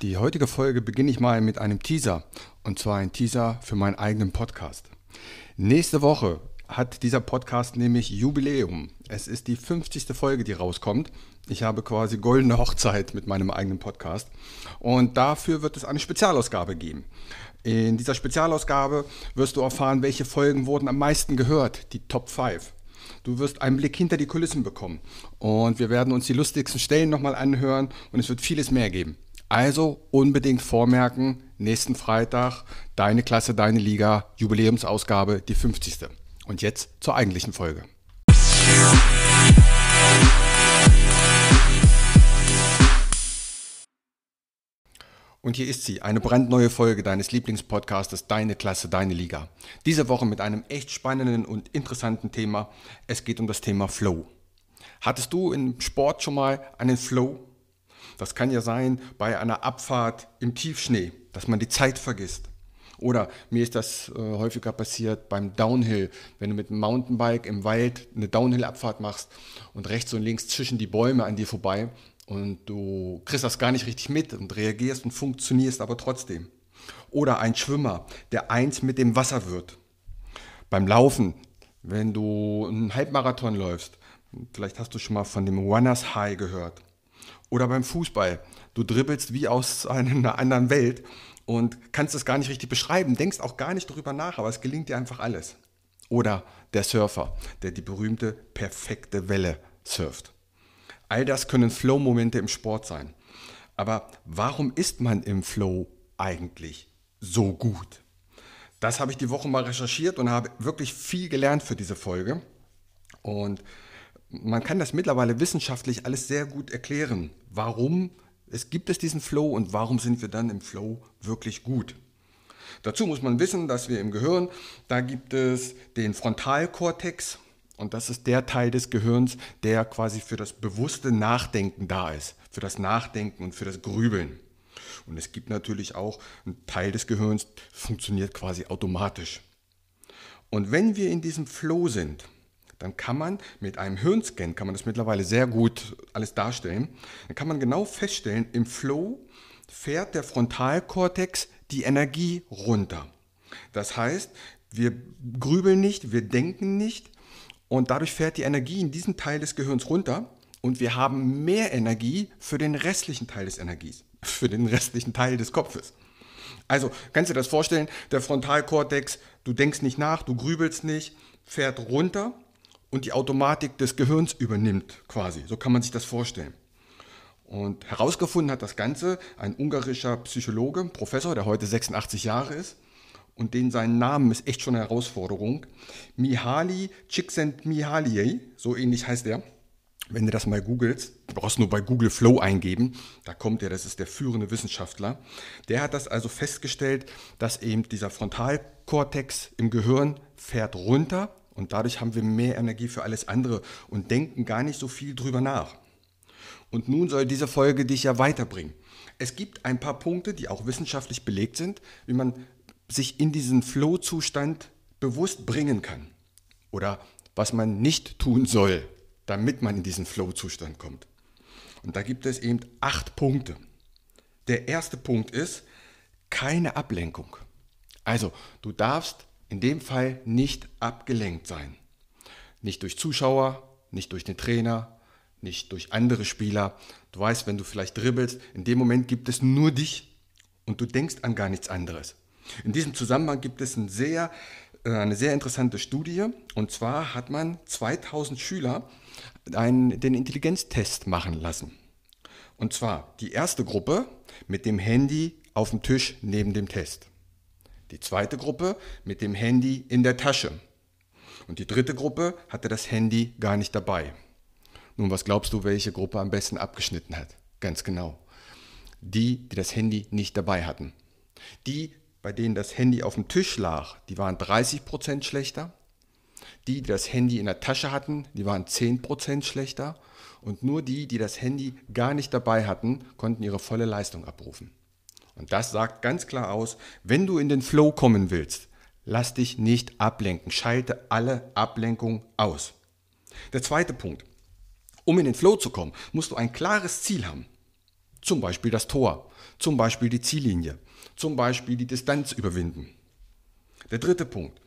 Die heutige Folge beginne ich mal mit einem Teaser. Und zwar ein Teaser für meinen eigenen Podcast. Nächste Woche hat dieser Podcast nämlich Jubiläum. Es ist die 50. Folge, die rauskommt. Ich habe quasi goldene Hochzeit mit meinem eigenen Podcast. Und dafür wird es eine Spezialausgabe geben. In dieser Spezialausgabe wirst du erfahren, welche Folgen wurden am meisten gehört, die Top 5. Du wirst einen Blick hinter die Kulissen bekommen. Und wir werden uns die lustigsten Stellen nochmal anhören und es wird vieles mehr geben. Also unbedingt vormerken, nächsten Freitag, deine Klasse, deine Liga, Jubiläumsausgabe, die 50. Und jetzt zur eigentlichen Folge. Und hier ist sie, eine brandneue Folge deines Lieblingspodcastes Deine Klasse, deine Liga. Diese Woche mit einem echt spannenden und interessanten Thema. Es geht um das Thema Flow. Hattest du im Sport schon mal einen Flow? Das kann ja sein bei einer Abfahrt im Tiefschnee, dass man die Zeit vergisst. Oder mir ist das äh, häufiger passiert beim Downhill, wenn du mit einem Mountainbike im Wald eine Downhill-Abfahrt machst und rechts und links zwischen die Bäume an dir vorbei und du kriegst das gar nicht richtig mit und reagierst und funktionierst aber trotzdem. Oder ein Schwimmer, der eins mit dem Wasser wird. Beim Laufen, wenn du einen Halbmarathon läufst, vielleicht hast du schon mal von dem Runners High gehört. Oder beim Fußball. Du dribbelst wie aus einer anderen Welt und kannst es gar nicht richtig beschreiben, denkst auch gar nicht darüber nach, aber es gelingt dir einfach alles. Oder der Surfer, der die berühmte perfekte Welle surft. All das können Flow-Momente im Sport sein. Aber warum ist man im Flow eigentlich so gut? Das habe ich die Woche mal recherchiert und habe wirklich viel gelernt für diese Folge. Und man kann das mittlerweile wissenschaftlich alles sehr gut erklären. Warum es gibt es diesen Flow und warum sind wir dann im Flow wirklich gut? Dazu muss man wissen, dass wir im Gehirn, da gibt es den Frontalkortex und das ist der Teil des Gehirns, der quasi für das bewusste Nachdenken da ist, für das Nachdenken und für das Grübeln. Und es gibt natürlich auch einen Teil des Gehirns, funktioniert quasi automatisch. Und wenn wir in diesem Flow sind, dann kann man mit einem Hirnscan, kann man das mittlerweile sehr gut alles darstellen, dann kann man genau feststellen, im Flow fährt der Frontalkortex die Energie runter. Das heißt, wir grübeln nicht, wir denken nicht und dadurch fährt die Energie in diesem Teil des Gehirns runter und wir haben mehr Energie für den restlichen Teil des Energies, für den restlichen Teil des Kopfes. Also kannst du dir das vorstellen, der Frontalkortex, du denkst nicht nach, du grübelst nicht, fährt runter und die Automatik des Gehirns übernimmt quasi. So kann man sich das vorstellen. Und herausgefunden hat das Ganze ein ungarischer Psychologe, Professor, der heute 86 Jahre ist und den sein Namen ist echt schon eine Herausforderung. Mihaly Csikszentmihalyi, so ähnlich heißt er. Wenn du das mal googelst, du brauchst nur bei Google Flow eingeben, da kommt er, das ist der führende Wissenschaftler. Der hat das also festgestellt, dass eben dieser Frontalkortex im Gehirn fährt runter und dadurch haben wir mehr Energie für alles andere und denken gar nicht so viel drüber nach. Und nun soll diese Folge dich ja weiterbringen. Es gibt ein paar Punkte, die auch wissenschaftlich belegt sind, wie man sich in diesen Flow-Zustand bewusst bringen kann. Oder was man nicht tun soll, damit man in diesen Flow-Zustand kommt. Und da gibt es eben acht Punkte. Der erste Punkt ist keine Ablenkung. Also, du darfst in dem Fall nicht abgelenkt sein. Nicht durch Zuschauer, nicht durch den Trainer, nicht durch andere Spieler. Du weißt, wenn du vielleicht dribbelst, in dem Moment gibt es nur dich und du denkst an gar nichts anderes. In diesem Zusammenhang gibt es ein sehr, äh, eine sehr interessante Studie. Und zwar hat man 2000 Schüler einen, den Intelligenztest machen lassen. Und zwar die erste Gruppe mit dem Handy auf dem Tisch neben dem Test. Die zweite Gruppe mit dem Handy in der Tasche. Und die dritte Gruppe hatte das Handy gar nicht dabei. Nun, was glaubst du, welche Gruppe am besten abgeschnitten hat? Ganz genau. Die, die das Handy nicht dabei hatten. Die, bei denen das Handy auf dem Tisch lag, die waren 30% schlechter. Die, die das Handy in der Tasche hatten, die waren 10% schlechter. Und nur die, die das Handy gar nicht dabei hatten, konnten ihre volle Leistung abrufen. Und das sagt ganz klar aus, wenn du in den Flow kommen willst, lass dich nicht ablenken. Schalte alle Ablenkung aus. Der zweite Punkt. Um in den Flow zu kommen, musst du ein klares Ziel haben. Zum Beispiel das Tor, zum Beispiel die Ziellinie, zum Beispiel die Distanz überwinden. Der dritte Punkt.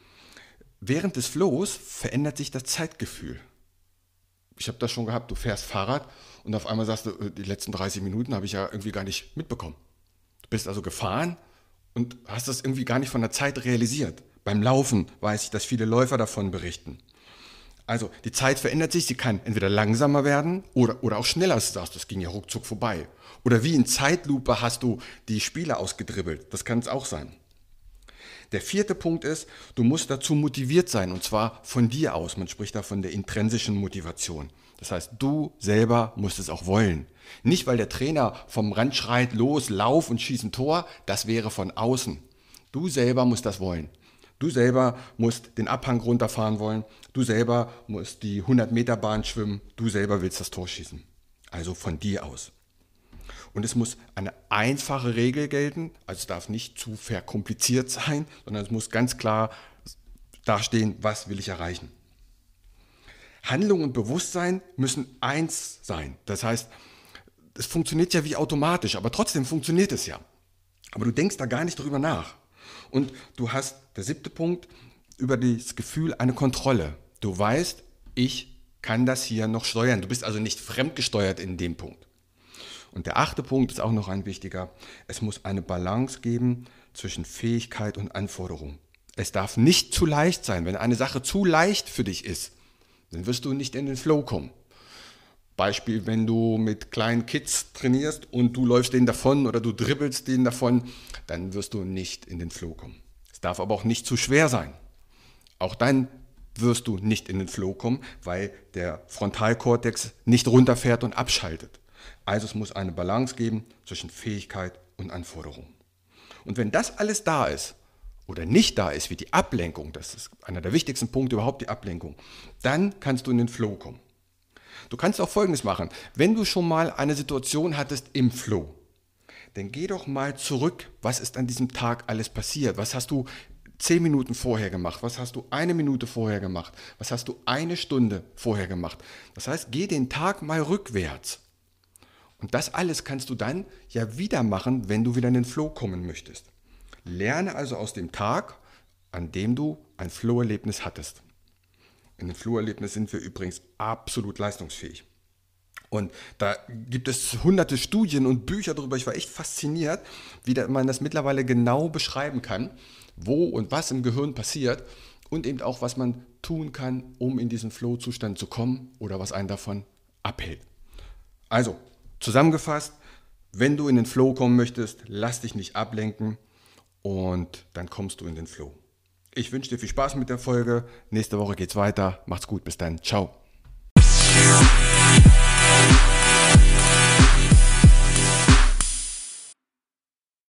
Während des Flows verändert sich das Zeitgefühl. Ich habe das schon gehabt, du fährst Fahrrad und auf einmal sagst du, äh, die letzten 30 Minuten habe ich ja irgendwie gar nicht mitbekommen. Bist also gefahren und hast das irgendwie gar nicht von der Zeit realisiert. Beim Laufen weiß ich, dass viele Läufer davon berichten. Also die Zeit verändert sich, sie kann entweder langsamer werden oder, oder auch schneller, sagst, das ging ja ruckzuck vorbei. Oder wie in Zeitlupe hast du die Spiele ausgedribbelt, das kann es auch sein. Der vierte Punkt ist, du musst dazu motiviert sein und zwar von dir aus. Man spricht da von der intrinsischen Motivation. Das heißt, du selber musst es auch wollen. Nicht, weil der Trainer vom Rand schreit, los, lauf und schieß ein Tor, das wäre von außen. Du selber musst das wollen. Du selber musst den Abhang runterfahren wollen. Du selber musst die 100 Meter Bahn schwimmen. Du selber willst das Tor schießen. Also von dir aus. Und es muss eine einfache Regel gelten. Also es darf nicht zu verkompliziert sein, sondern es muss ganz klar dastehen, was will ich erreichen. Handlung und Bewusstsein müssen eins sein. Das heißt, es funktioniert ja wie automatisch, aber trotzdem funktioniert es ja. Aber du denkst da gar nicht drüber nach. Und du hast, der siebte Punkt, über das Gefühl eine Kontrolle. Du weißt, ich kann das hier noch steuern. Du bist also nicht fremdgesteuert in dem Punkt. Und der achte Punkt ist auch noch ein wichtiger. Es muss eine Balance geben zwischen Fähigkeit und Anforderung. Es darf nicht zu leicht sein. Wenn eine Sache zu leicht für dich ist, dann wirst du nicht in den Flow kommen. Beispiel, wenn du mit kleinen Kids trainierst und du läufst denen davon oder du dribbelst denen davon, dann wirst du nicht in den Flow kommen. Es darf aber auch nicht zu schwer sein. Auch dann wirst du nicht in den Flow kommen, weil der Frontalkortex nicht runterfährt und abschaltet. Also es muss eine Balance geben zwischen Fähigkeit und Anforderung. Und wenn das alles da ist oder nicht da ist, wie die Ablenkung, das ist einer der wichtigsten Punkte überhaupt, die Ablenkung, dann kannst du in den Flow kommen. Du kannst auch Folgendes machen. Wenn du schon mal eine Situation hattest im Flow, dann geh doch mal zurück, was ist an diesem Tag alles passiert? Was hast du zehn Minuten vorher gemacht? Was hast du eine Minute vorher gemacht? Was hast du eine Stunde vorher gemacht? Das heißt, geh den Tag mal rückwärts. Und das alles kannst du dann ja wieder machen, wenn du wieder in den Flow kommen möchtest. Lerne also aus dem Tag, an dem du ein Flow-Erlebnis hattest. In dem Flow-Erlebnis sind wir übrigens absolut leistungsfähig. Und da gibt es hunderte Studien und Bücher darüber. Ich war echt fasziniert, wie man das mittlerweile genau beschreiben kann, wo und was im Gehirn passiert und eben auch, was man tun kann, um in diesen Flow-Zustand zu kommen oder was einen davon abhält. Also, Zusammengefasst, wenn du in den Flow kommen möchtest, lass dich nicht ablenken und dann kommst du in den Flow. Ich wünsche dir viel Spaß mit der Folge. Nächste Woche geht's weiter. Macht's gut. Bis dann. Ciao.